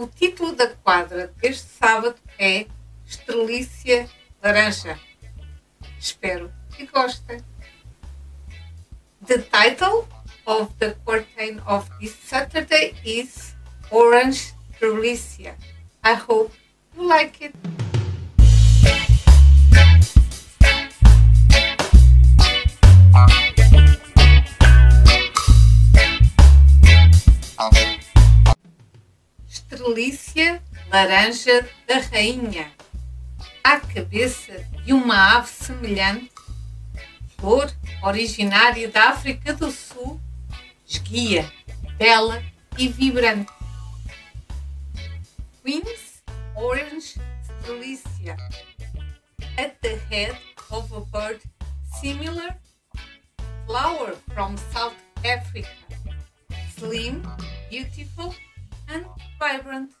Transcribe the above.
O título da quadra deste sábado é Estrelícia Laranja. Espero que gostem. The title of the curtain of this Saturday is Orange Estrelícia. I hope you like it. Estrelícia laranja da rainha, à cabeça de uma ave semelhante, flor originária da África do Sul, esguia, bela e vibrante. Queen's Orange Strelicia, at the head of a bird similar, flower from South Africa, slim, beautiful, vibrant.